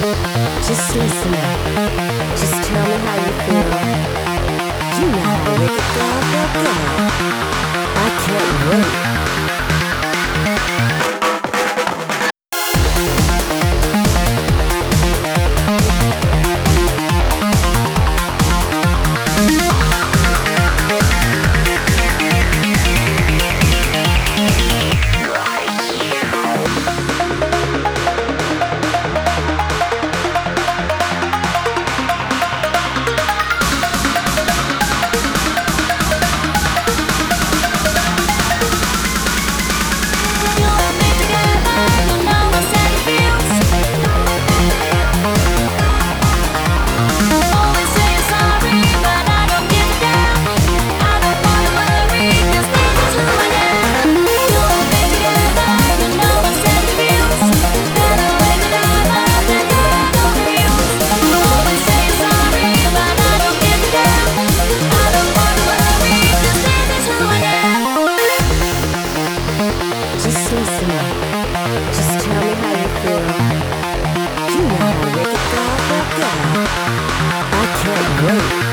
Just listen up. Just tell me how you feel. You know how to make a girl Just listen. Just tell me how you feel. You know how. I can't.